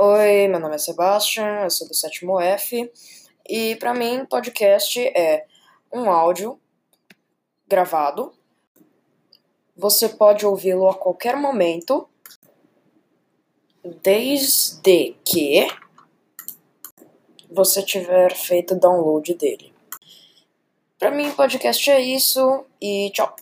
Oi, meu nome é Sebastian, eu sou do sétimo F e para mim podcast é um áudio gravado. Você pode ouvi-lo a qualquer momento, desde que você tiver feito download dele. Para mim podcast é isso e tchau.